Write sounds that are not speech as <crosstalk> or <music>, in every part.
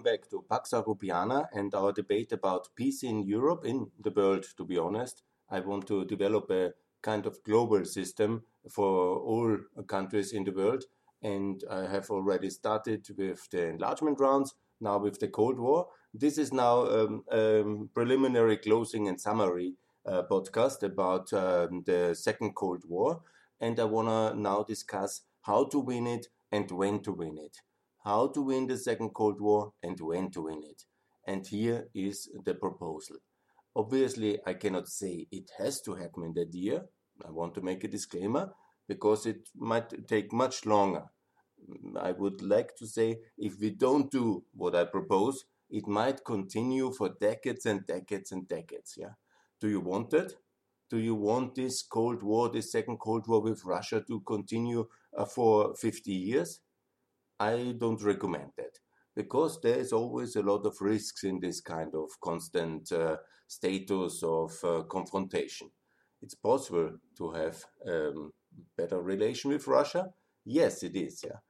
back to Pax Europiana and our debate about peace in Europe, in the world, to be honest. I want to develop a kind of global system for all countries in the world. And I have already started with the enlargement rounds, now with the Cold War. This is now um, um, preliminary closing and summary uh, podcast about um, the Second Cold War. And I want to now discuss how to win it and when to win it. How to win the Second Cold War and when to win it. And here is the proposal. Obviously, I cannot say it has to happen in that year. I want to make a disclaimer because it might take much longer. I would like to say if we don't do what I propose, it might continue for decades and decades and decades. Yeah. Do you want it? Do you want this Cold War, this second Cold War with Russia to continue uh, for 50 years? I don't recommend that because there is always a lot of risks in this kind of constant uh, status of uh, confrontation. It's possible to have um, better relation with Russia. Yes, it is. Yeah,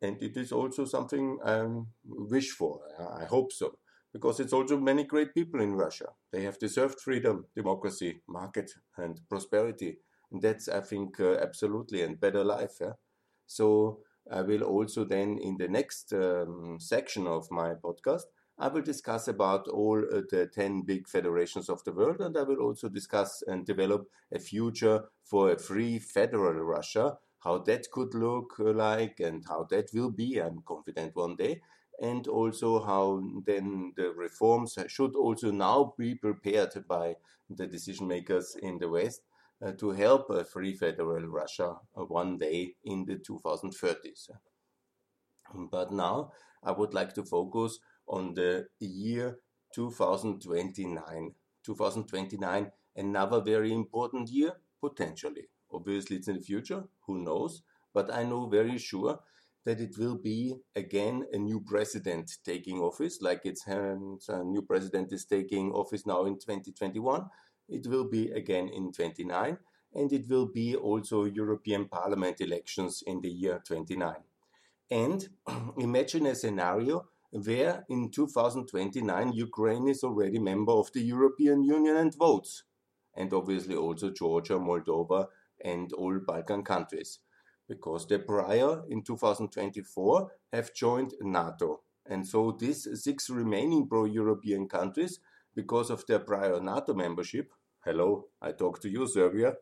and it is also something I wish for. I hope so because it's also many great people in Russia. They have deserved freedom, democracy, market, and prosperity. And that's, I think, uh, absolutely and better life. Yeah? So I will also then in the next um, section of my podcast, I will discuss about all uh, the 10 big federations of the world, and I will also discuss and develop a future for a free federal Russia, how that could look like and how that will be. I'm confident one day. And also how then the reforms should also now be prepared by the decision makers in the West uh, to help a free federal Russia uh, one day in the 2030s. But now I would like to focus on the year 2029. 2029, another very important year, potentially. Obviously, it's in the future, who knows? But I know very sure that it will be again a new president taking office, like it's um, a new president is taking office now in 2021. It will be again in 29, and it will be also European Parliament elections in the year 29. And <clears throat> imagine a scenario where in 2029 Ukraine is already member of the European Union and votes, and obviously also Georgia, Moldova, and all Balkan countries, because the prior in 2024 have joined NATO. And so these six remaining pro-European countries, because of their prior NATO membership, hello, I talk to you, Serbia,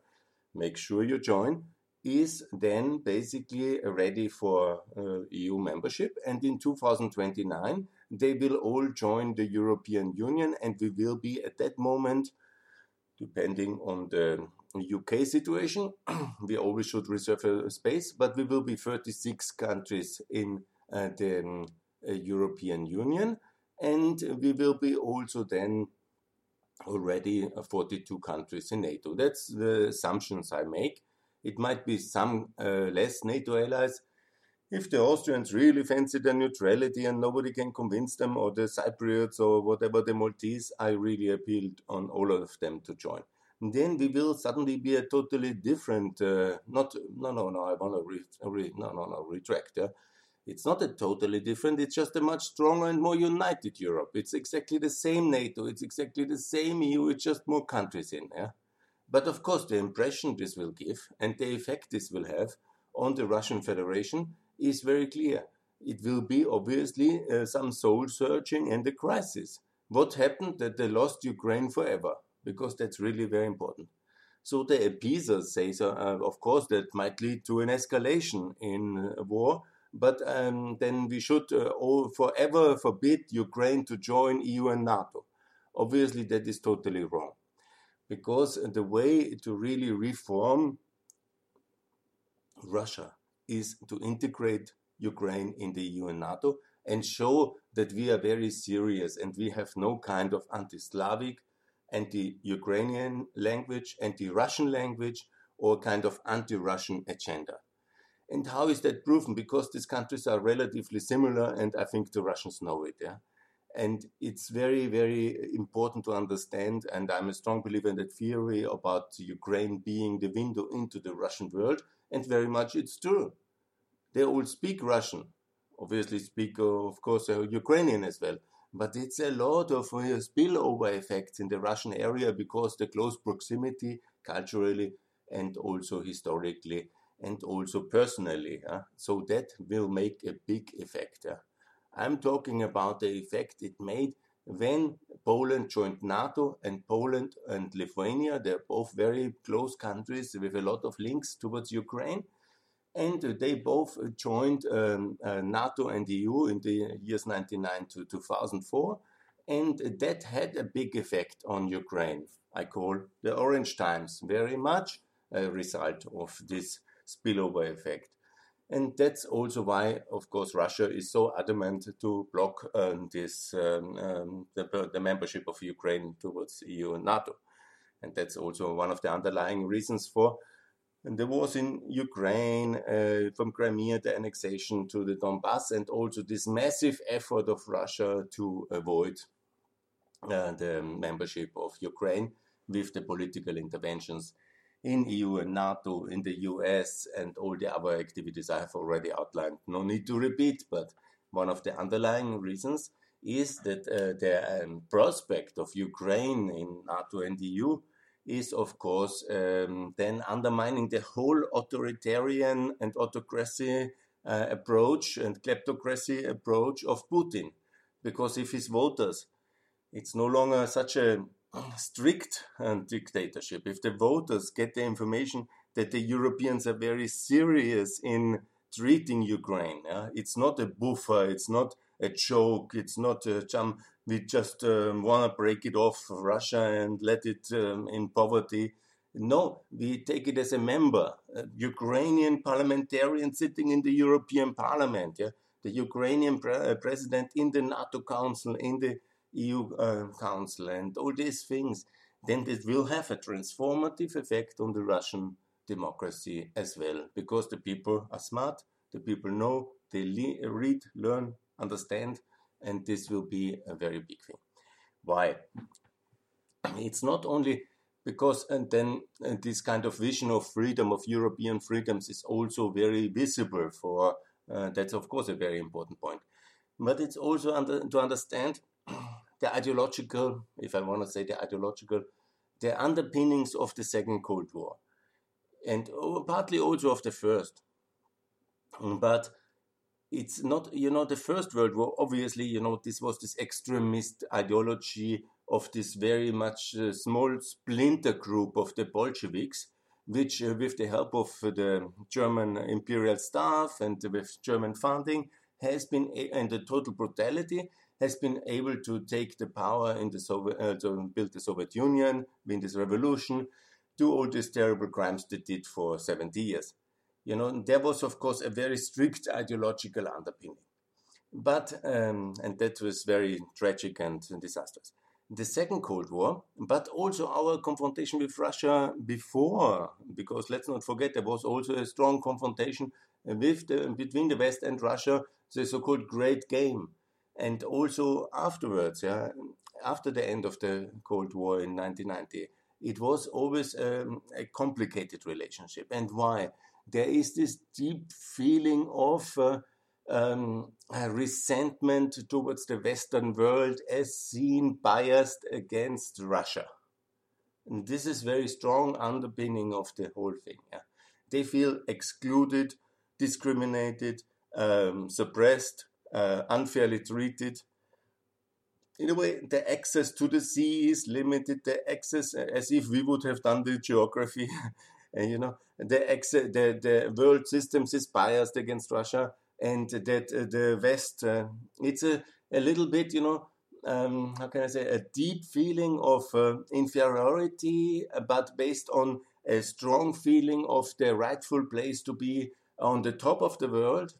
make sure you join, is then basically ready for uh, EU membership. And in 2029, they will all join the European Union, and we will be at that moment, depending on the UK situation, <clears throat> we always should reserve a space, but we will be 36 countries in uh, the um, uh, European Union, and we will be also then already 42 countries in NATO. That's the assumptions I make. It might be some uh, less NATO allies. If the Austrians really fancy their neutrality and nobody can convince them, or the Cypriots or whatever the Maltese, I really appealed on all of them to join. And then we will suddenly be a totally different. Uh, not no no no. I want to re, re, no no no retract. Yeah? It's not a totally different. It's just a much stronger and more united Europe. It's exactly the same NATO. It's exactly the same EU. It's just more countries in. Yeah. But of course, the impression this will give and the effect this will have on the Russian Federation is very clear. It will be obviously uh, some soul searching and a crisis. What happened that they lost Ukraine forever? Because that's really very important. So the appeasers say, so, uh, of course, that might lead to an escalation in uh, war, but um, then we should uh, forever forbid Ukraine to join EU and NATO. Obviously, that is totally wrong because the way to really reform Russia is to integrate Ukraine in the EU and NATO and show that we are very serious and we have no kind of anti Slavic, anti Ukrainian language, anti Russian language, or kind of anti Russian agenda. And how is that proven? Because these countries are relatively similar, and I think the Russians know it. Yeah? And it's very, very important to understand. And I'm a strong believer in that theory about Ukraine being the window into the Russian world. And very much it's true. They all speak Russian. obviously speak, of course, uh, Ukrainian as well. But it's a lot of uh, spillover effects in the Russian area because the close proximity culturally and also historically and also personally. Uh, so that will make a big effect. Uh. I'm talking about the effect it made when Poland joined NATO and Poland and Lithuania, they're both very close countries with a lot of links towards Ukraine. And they both joined um, uh, NATO and EU in the years 1999 to 2004. And that had a big effect on Ukraine. I call the Orange Times very much a result of this spillover effect. And that's also why, of course, Russia is so adamant to block um, this um, um, the, the, membership of Ukraine towards EU and NATO. And that's also one of the underlying reasons for the wars in Ukraine, uh, from Crimea, the annexation to the Donbass, and also this massive effort of Russia to avoid uh, the membership of Ukraine with the political interventions in EU and NATO, in the US, and all the other activities I have already outlined. No need to repeat, but one of the underlying reasons is that uh, the um, prospect of Ukraine in NATO and EU is, of course, um, then undermining the whole authoritarian and autocracy uh, approach and kleptocracy approach of Putin. Because if his voters, it's no longer such a strict uh, dictatorship, if the voters get the information that the Europeans are very serious in treating Ukraine, uh, it's not a buffer, it's not a joke, it's not a jump. We just um, want to break it off Russia and let it um, in poverty. No, we take it as a member, a Ukrainian parliamentarian sitting in the European Parliament, yeah? the Ukrainian pre- uh, president in the NATO Council, in the EU uh, Council and all these things, then it will have a transformative effect on the Russian democracy as well, because the people are smart, the people know, they le- read, learn, understand, and this will be a very big thing. Why? It's not only because, and then and this kind of vision of freedom, of European freedoms, is also very visible for. Uh, that's of course a very important point, but it's also under, to understand the ideological, if I want to say the ideological, the underpinnings of the Second Cold War, and oh, partly also of the First. But it's not, you know, the First World War, obviously, you know, this was this extremist ideology of this very much uh, small splinter group of the Bolsheviks, which, uh, with the help of the German imperial staff and with German funding, has been, and the total brutality, has been able to take the power in the Soviet, uh, to build the Soviet Union, win this revolution, do all these terrible crimes they did for 70 years. You know, there was, of course, a very strict ideological underpinning. But, um, and that was very tragic and disastrous. The Second Cold War, but also our confrontation with Russia before, because let's not forget there was also a strong confrontation with the, between the West and Russia, the so called Great Game and also afterwards, yeah, after the end of the Cold War in 1990, it was always um, a complicated relationship. And why? There is this deep feeling of uh, um, resentment towards the Western world as seen biased against Russia. And this is very strong underpinning of the whole thing. Yeah? They feel excluded, discriminated, um, suppressed, uh, unfairly treated. In a way, the access to the sea is limited. The access, uh, as if we would have done the geography, <laughs> and you know, the access, the the world systems is biased against Russia, and that uh, the West, uh, it's a a little bit, you know, um, how can I say, a deep feeling of uh, inferiority, but based on a strong feeling of the rightful place to be on the top of the world,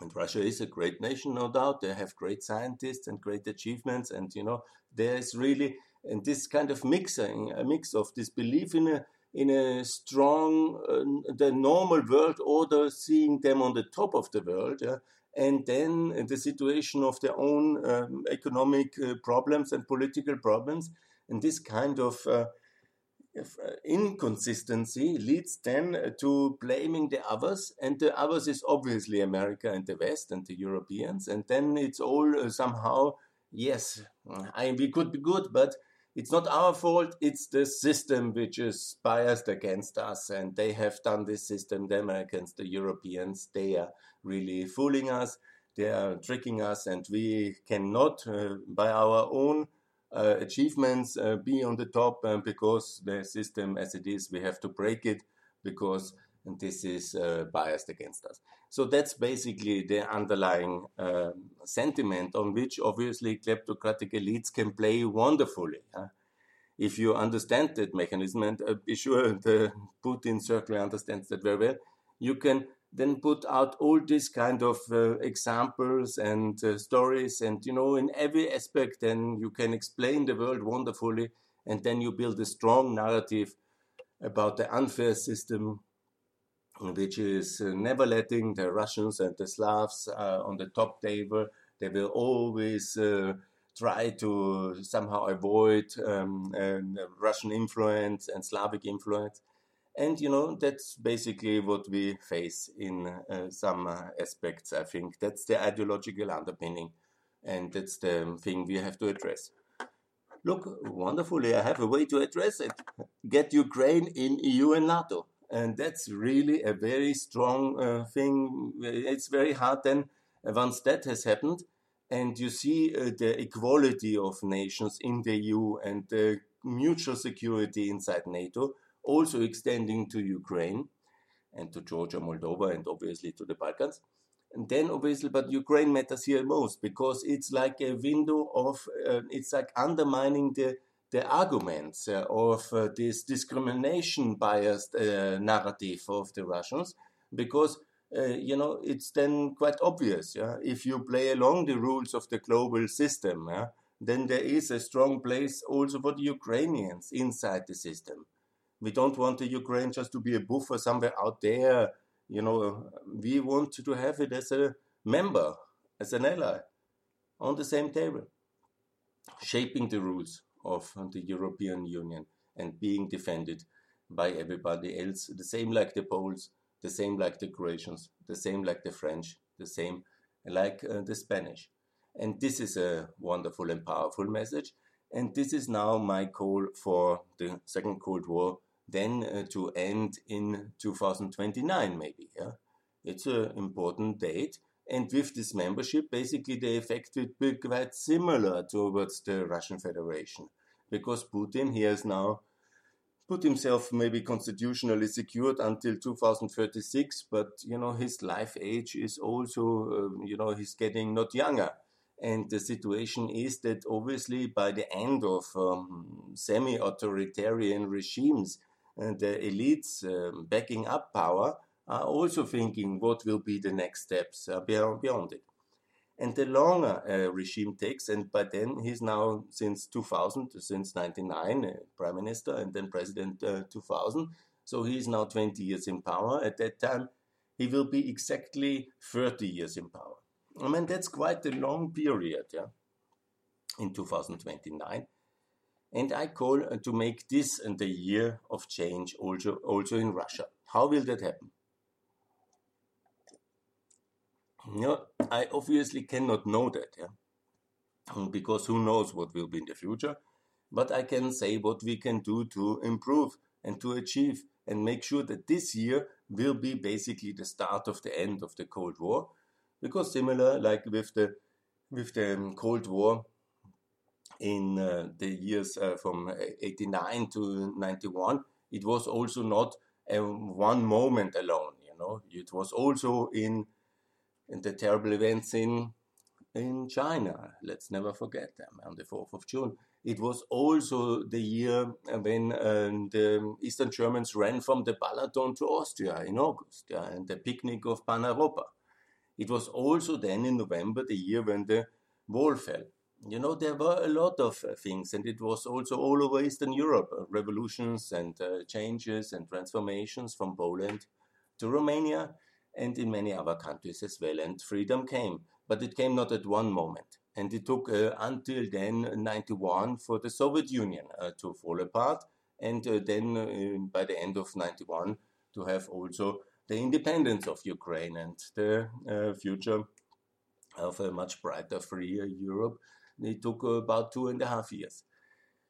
and Russia is a great nation, no doubt. They have great scientists and great achievements, and you know there is really and this kind of mixing, a mix of this belief in a in a strong, uh, the normal world order, seeing them on the top of the world, yeah? and then the situation of their own um, economic uh, problems and political problems, and this kind of uh, inconsistency leads then to blaming the others, and the others is obviously America and the West and the Europeans, and then it's all uh, somehow yes, I, we could be good, but it's not our fault. It's the system which is biased against us, and they have done this system. The Americans, the Europeans, they are really fooling us. They are tricking us, and we cannot, uh, by our own uh, achievements, uh, be on the top uh, because the system as it is, we have to break it because this is uh, biased against us. So that's basically the underlying uh, sentiment on which obviously kleptocratic elites can play wonderfully. Huh? If you understand that mechanism, and uh, be sure <laughs> the Putin circle understands that very well, you can then put out all these kind of uh, examples and uh, stories and you know in every aspect then you can explain the world wonderfully and then you build a strong narrative about the unfair system which is uh, never letting the Russians and the Slavs uh, on the top table. They will always uh, try to somehow avoid um, Russian influence and Slavic influence. And you know that's basically what we face in uh, some uh, aspects. I think that's the ideological underpinning, and that's the thing we have to address. Look, wonderfully, I have a way to address it. Get Ukraine in EU and NATO and that's really a very strong uh, thing. It's very hard then once that has happened, and you see uh, the equality of nations in the EU and the mutual security inside NATO, also extending to Ukraine and to Georgia, Moldova, and obviously to the Balkans. And then obviously, but Ukraine matters here most because it's like a window of, uh, it's like undermining the the arguments uh, of uh, this discrimination biased uh, narrative of the Russians because uh, you know it's then quite obvious yeah? if you play along the rules of the global system yeah? then there is a strong place also for the Ukrainians inside the system we don't want the Ukraine just to be a buffer somewhere out there you know we want to have it as a member as an ally on the same table shaping the rules of the European Union and being defended by everybody else, the same like the Poles, the same like the Croatians, the same like the French, the same like uh, the Spanish. And this is a wonderful and powerful message. And this is now my call for the Second Cold War, then uh, to end in 2029, maybe. Yeah? It's an important date. And with this membership, basically the effect would be quite similar towards the Russian Federation. Because Putin, he has now put himself maybe constitutionally secured until 2036, but you know his life age is also, uh, you know, he's getting not younger. And the situation is that obviously by the end of um, semi authoritarian regimes, the elites um, backing up power are also thinking what will be the next steps uh, beyond, beyond it. And the longer a regime takes, and by then he's now since 2000, since 99, uh, prime minister and then president uh, 2000. So he's now 20 years in power. At that time, he will be exactly 30 years in power. I mean, that's quite a long period, yeah, in 2029. And I call uh, to make this the year of change also, also in Russia. How will that happen? No, I obviously cannot know that, yeah, because who knows what will be in the future. But I can say what we can do to improve and to achieve and make sure that this year will be basically the start of the end of the Cold War, because similar like with the with the um, Cold War in uh, the years uh, from 89 to 91, it was also not a one moment alone. You know, it was also in and the terrible events in in China. Let's never forget them on the 4th of June. It was also the year when uh, the Eastern Germans ran from the Balaton to Austria in August, yeah, and the picnic of Pan-Europa. It was also then in November, the year when the wall fell. You know, there were a lot of uh, things, and it was also all over Eastern Europe uh, revolutions and uh, changes and transformations from Poland to Romania and in many other countries as well. And freedom came, but it came not at one moment. And it took uh, until then, 91, for the Soviet Union uh, to fall apart and uh, then by the end of 91 to have also the independence of Ukraine and the future of a much brighter, freer Europe. It took about two and a half years.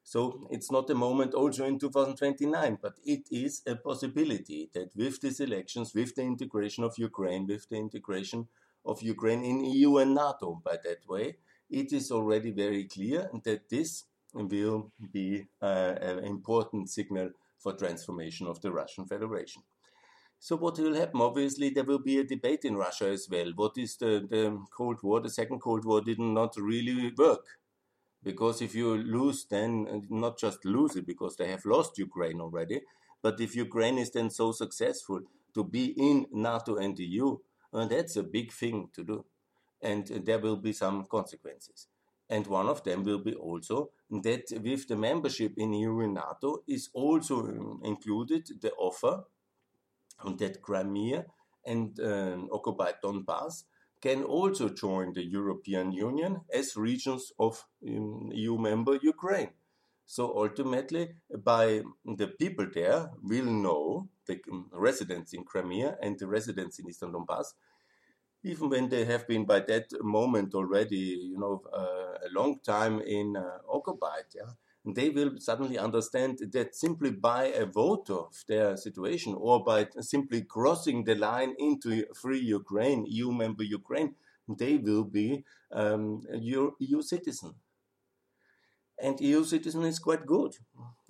So it's not a moment also in 2029, but it is a possibility that with these elections, with the integration of Ukraine, with the integration of Ukraine in EU and NATO by that way, it is already very clear that this will be uh, an important signal for transformation of the Russian Federation. So what will happen? Obviously, there will be a debate in Russia as well. What is the, the Cold War? The Second Cold War did not really work. Because if you lose, then not just lose it because they have lost Ukraine already, but if Ukraine is then so successful to be in NATO and the EU, well, that's a big thing to do. And there will be some consequences. And one of them will be also that with the membership in EU and NATO is also um, included the offer that Crimea and uh, occupied Donbass can also join the European Union as regions of um, EU member Ukraine. So ultimately, by the people there will know the um, residents in Crimea and the residents in Eastern Donbass even when they have been by that moment already, you know, uh, a long time in uh, occupied, yeah, they will suddenly understand that simply by a vote of their situation or by simply crossing the line into free Ukraine, EU member Ukraine, they will be um, EU, EU citizen. And EU citizen is quite good.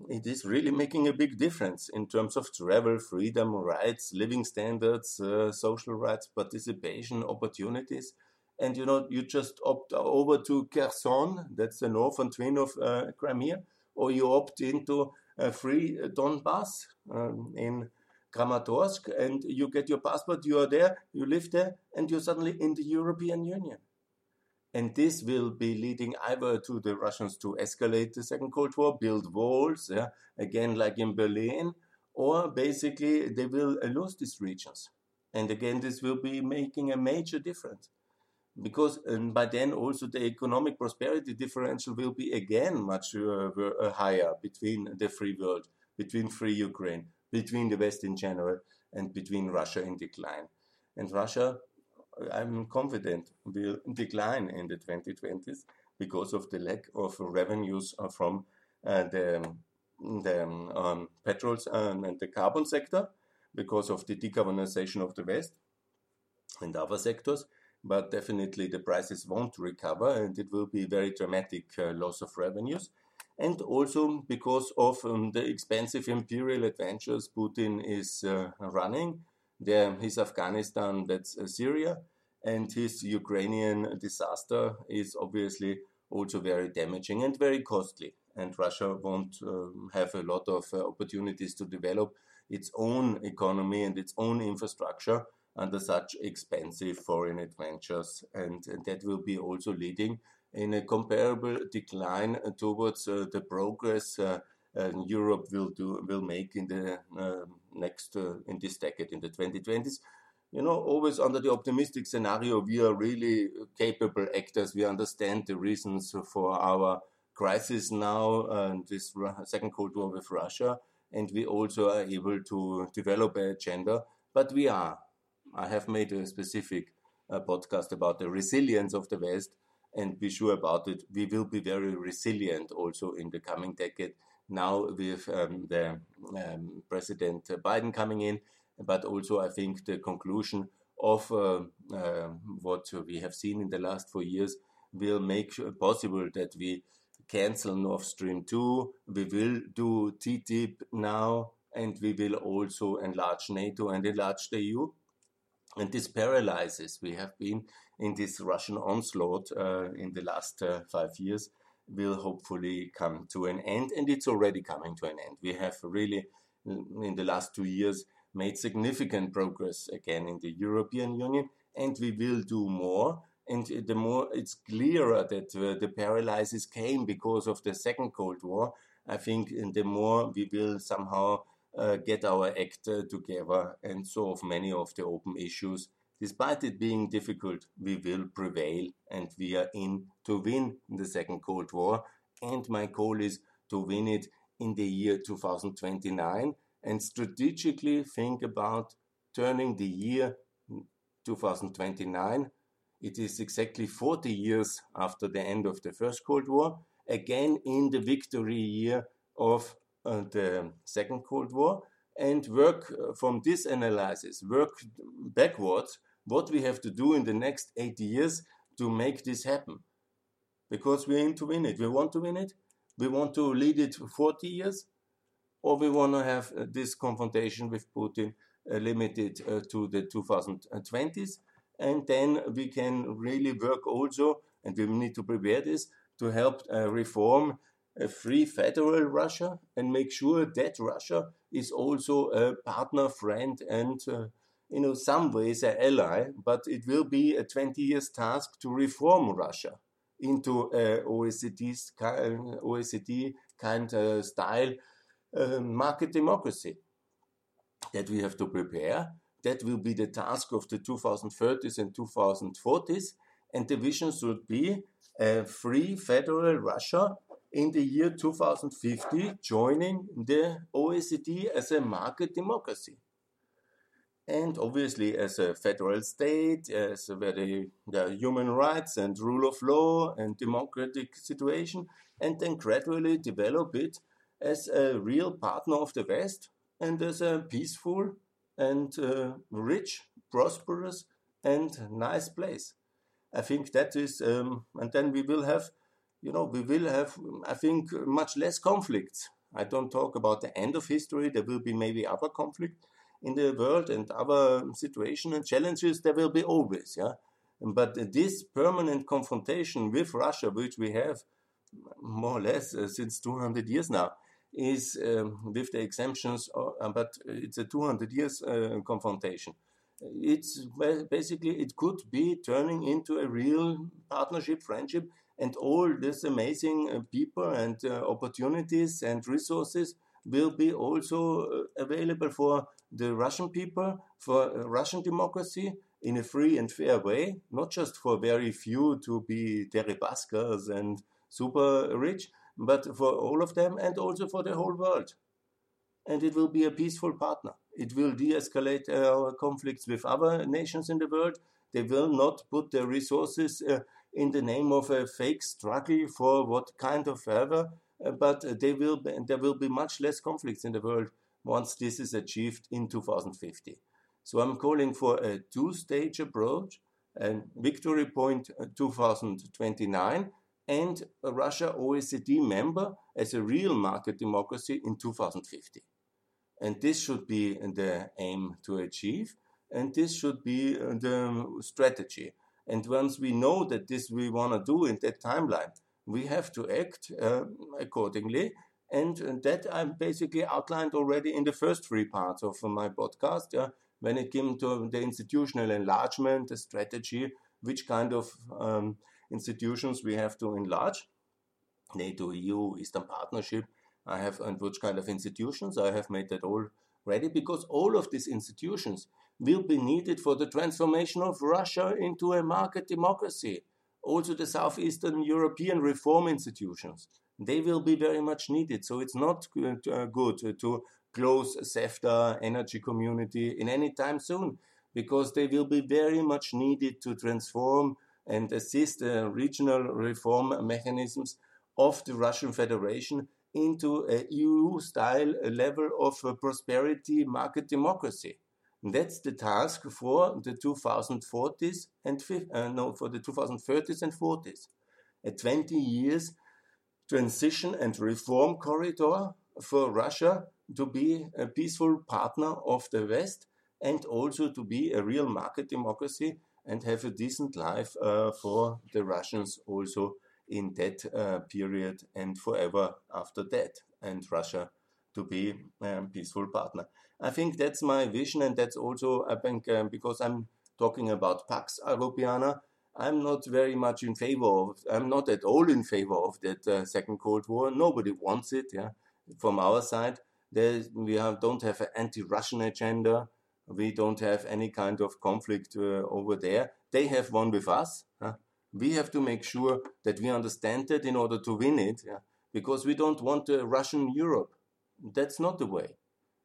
It is really making a big difference in terms of travel, freedom, rights, living standards, uh, social rights, participation, opportunities. And you know, you just opt over to Kherson, that's the northern twin of uh, Crimea, or you opt into a free Donbass um, in Kramatorsk, and you get your passport, you are there, you live there, and you're suddenly in the European Union. And this will be leading either to the Russians to escalate the Second Cold War, build walls, yeah, again, like in Berlin, or basically they will lose these regions. And again, this will be making a major difference. Because and by then also the economic prosperity differential will be again much uh, uh higher between the free world, between free Ukraine, between the West in general, and between Russia in decline. And Russia I'm confident will decline in the 2020s because of the lack of revenues uh, from uh, the, the um, petrols and the carbon sector because of the decarbonization of the West and other sectors. But definitely the prices won't recover and it will be very dramatic uh, loss of revenues. And also because of um, the expensive imperial adventures Putin is uh, running there, his Afghanistan, that's uh, Syria, and his Ukrainian disaster is obviously also very damaging and very costly. And Russia won't um, have a lot of uh, opportunities to develop its own economy and its own infrastructure under such expensive foreign adventures. And, and that will be also leading in a comparable decline towards uh, the progress uh, Europe will do will make in the uh, next uh, in this decade in the 2020s you know, always under the optimistic scenario, we are really capable actors. We understand the reasons for our crisis now and this second Cold War with Russia, and we also are able to develop an agenda. But we are. I have made a specific uh, podcast about the resilience of the West, and be sure about it. We will be very resilient also in the coming decade. Now with um, the um, President Biden coming in, but also I think the conclusion of uh, uh, what we have seen in the last four years will make possible that we cancel Nord Stream 2, we will do TTIP now, and we will also enlarge NATO and enlarge the EU. And this paralyzes. We have been in this Russian onslaught uh, in the last uh, five years, will hopefully come to an end, and it's already coming to an end. We have really, in the last two years, made significant progress again in the European Union, and we will do more. And the more it's clearer that uh, the paralysis came because of the Second Cold War, I think the more we will somehow uh, get our act uh, together and solve many of the open issues. Despite it being difficult, we will prevail and we are in to win the Second Cold War. And my goal is to win it in the year 2029 and strategically think about turning the year 2029. It is exactly 40 years after the end of the First Cold War, again in the victory year of the Second Cold War, and work uh, from this analysis, work backwards what we have to do in the next 80 years to make this happen. Because we aim to win it. We want to win it. We want to lead it for 40 years, or we want to have uh, this confrontation with Putin uh, limited uh, to the 2020s. And then we can really work also, and we need to prepare this to help uh, reform a free federal Russia and make sure that Russia is also a partner, friend, and uh, you know some ways an ally. But it will be a 20 years task to reform Russia into a OECD, OECD kind of style uh, market democracy that we have to prepare. That will be the task of the 2030s and 2040s. And the vision should be a free federal Russia in the year 2050 joining the OECD as a market democracy. And obviously, as a federal state, as a very human rights and rule of law and democratic situation, and then gradually develop it as a real partner of the West and as a peaceful and uh, rich, prosperous, and nice place. I think that is, um, and then we will have you know, we will have, I think, much less conflicts. I don't talk about the end of history. There will be maybe other conflict in the world and other situations and challenges. There will be always, yeah. But this permanent confrontation with Russia, which we have more or less uh, since 200 years now, is um, with the exemptions, uh, but it's a 200 years uh, confrontation. It's basically it could be turning into a real partnership, friendship and all these amazing uh, people and uh, opportunities and resources will be also uh, available for the Russian people, for Russian democracy in a free and fair way, not just for very few to be Deripaskas and super rich, but for all of them and also for the whole world. And it will be a peaceful partner. It will de escalate our conflicts with other nations in the world. They will not put their resources uh, in the name of a fake struggle for what kind of ever, uh, but they will be, there will be much less conflicts in the world once this is achieved in 2050. So I'm calling for a two-stage approach, and victory uh, 2029, and a Russia OECD member as a real market democracy in 2050. And this should be the aim to achieve, and this should be uh, the strategy. And once we know that this we want to do in that timeline, we have to act uh, accordingly. And, and, that I basically outlined already in the first three parts of my podcast. Yeah, when it came to the institutional enlargement, the strategy, which kind of um, institutions we have to enlarge, NATO, EU, Eastern Partnership, I have, and which kind of institutions I have made that all ready because all of these institutions will be needed for the transformation of Russia into a market democracy. Also, the Southeastern European reform institutions, they will be very much needed. So, it's not uh, good to close CEFTA energy community in any time soon because they will be very much needed to transform and assist the regional reform mechanisms of the Russian Federation into a EU style level of prosperity market democracy. That's the task for the 2040s and uh, no, for the 2030s and 40s. A 20 years transition and reform corridor for Russia to be a peaceful partner of the West and also to be a real market democracy and have a decent life uh, for the Russians also in that uh, period and forever after that, and Russia to be a peaceful partner. I think that's my vision, and that's also, I think, um, because I'm talking about Pax Europiana, I'm not very much in favor of, I'm not at all in favor of that uh, second Cold War. Nobody wants it, yeah. From our side, we have, don't have an anti-Russian agenda. We don't have any kind of conflict uh, over there. They have one with us. Huh? We have to make sure that we understand that in order to win it. Yeah? because we don't want a Russian Europe. That's not the way.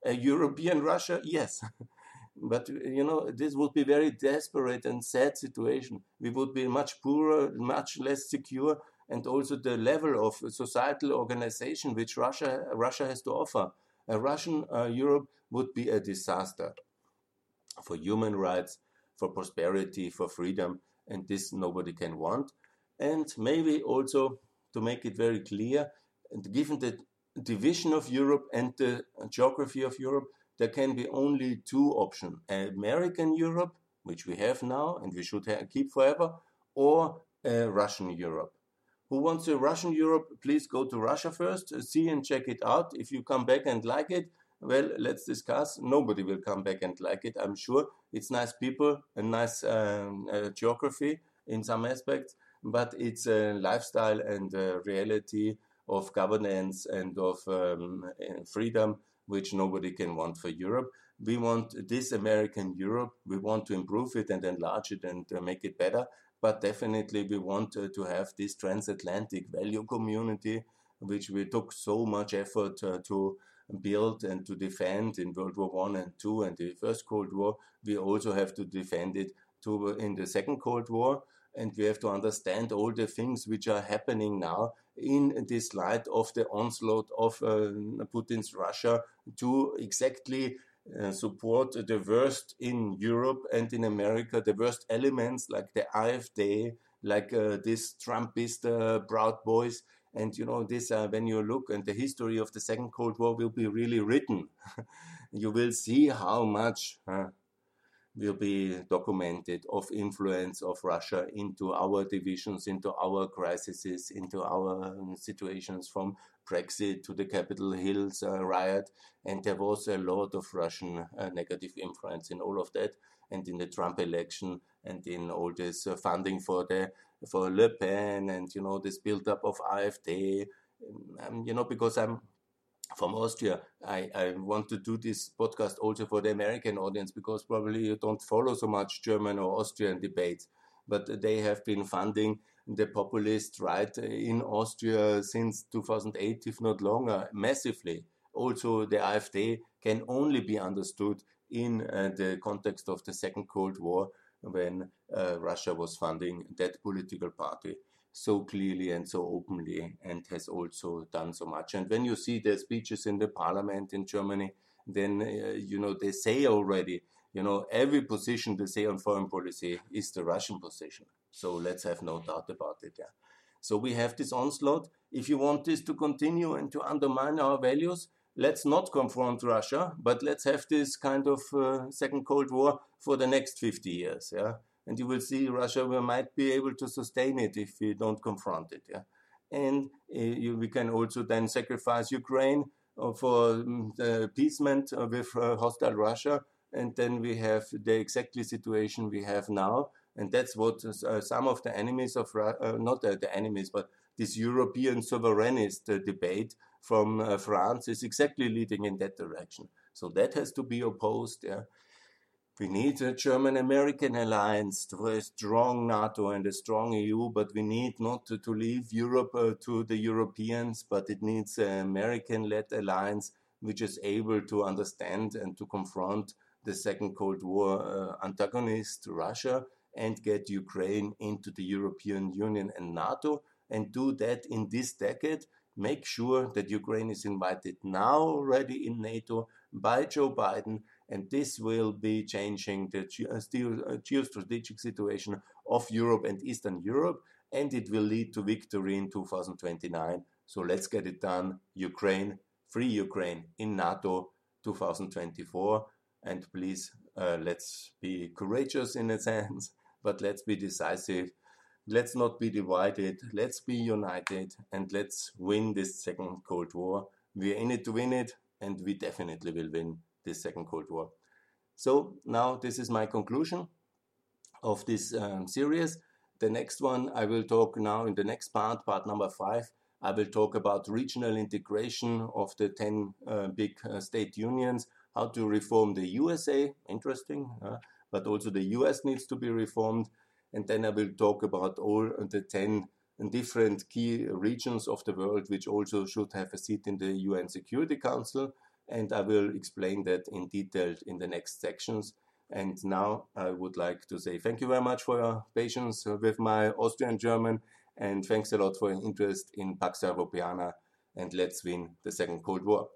A European Russia, yes. <laughs> but you know this would be very desperate and sad situation. We would be much poorer much less secure and also the level of societal organization which russia russia has to offer. A russian uh, europe would be a disaster for human rights for prosperity for freedom and this nobody can want. And maybe also to make it very clear and given the division of europe and the geography of europe there can be only two options American Europe, which we have now and we should keep forever, or Russian Europe. Who wants a Russian Europe? Please go to Russia first, see and check it out. If you come back and like it, well, let's discuss. Nobody will come back and like it, I'm sure. It's nice people, a nice um, uh, geography in some aspects, but it's a lifestyle and a reality of governance and of um, freedom which nobody can want for Europe. We want this American Europe. We want to improve it and enlarge it and uh, make it better. But definitely, we want uh, to have this transatlantic value community, which we took so much effort uh, to build and to defend in World War One and Two and the First Cold War. We also have to defend it to in the Second Cold War and we have to understand all the things which are happening now in this light of the onslaught of uh, Putin's Russia to exactly uh, support the worst in Europe and in America, the worst elements like the AfD, like uh, this Trumpist uh, Proud Boys. And you know, this uh, when you look and the history of the Second Cold War will be really written. <laughs> you will see how much will be documented of influence of Russia into our divisions, into our crises, into our situations from Brexit to the Capitol Hills uh, riot. And there was a lot of Russian uh, negative influence in all of that, and in the Trump election, and in all this uh, funding for the for Le Pen, and you know this build-up of AfD. Um, you know because I'm from Austria. I, I want to do this podcast also for the American audience because probably you don't follow so much German or Austrian debates, but they have been funding the populist right in Austria since 2008, if not longer, massively. Also, the AfD can only be understood in uh, the context of the Second Cold War when uh, Russia was funding that political party so clearly and so openly and has also done so much. And when you see the speeches in the parliament in Germany, then, uh, you know, they say already, you know, every position they say on foreign policy is the Russian position. So let's have no doubt about it. Yeah. So we have this onslaught. If you want this to continue and to undermine our values, let's not confront Russia, but let's have this kind of uh, second Cold War for the next 50 years. Yeah and you will see Russia might be able to sustain it if we don't confront it. Yeah, and uh, you, we can also then sacrifice Ukraine uh, for um, the appeasement uh, with uh, hostile Russia, and then we have the exactly situation we have now, and that's what uh, some of the enemies of uh, not the enemies, but this European sovereignist debate from France is exactly leading in that direction. So that has to be opposed. Yeah we need a German American alliance a strong NATO and a strong EU, but we need not to, to leave Europe uh, to the Europeans, but it needs an American led alliance which is able to understand and to confront the Second Cold War uh, antagonist, Russia, and get Ukraine into the European Union and NATO, and do that in this decade. Make sure that Ukraine is invited now already in NATO by Joe Biden and this will be changing the uh, uh, geostrategic situation of Europe and Eastern Europe, and it will lead to victory in 2029. So let's get it done. Ukraine, free Ukraine in NATO 2024. And please, uh, let's be courageous in a <laughs> sense, but let's be decisive. Let's not be divided. Let's be united and let's win this second Cold War. We're in it to win it, and we definitely will win this second Cold War. So now this is my conclusion of this um, series. The next one I will talk now in the next part, part number five. I will talk about regional integration of the 10 uh, big uh, state unions, how to reform the USA, interesting, uh, but also the US needs to be reformed. And then I will talk about all the 10 different key regions of the world which also should have a seat in the UN Security Council. And I will explain that in detail in the next sections. And now I would like to say thank you very much for your patience with my Austrian German. And thanks a lot for your interest in Pax Europiana. And let's win the second Cold War.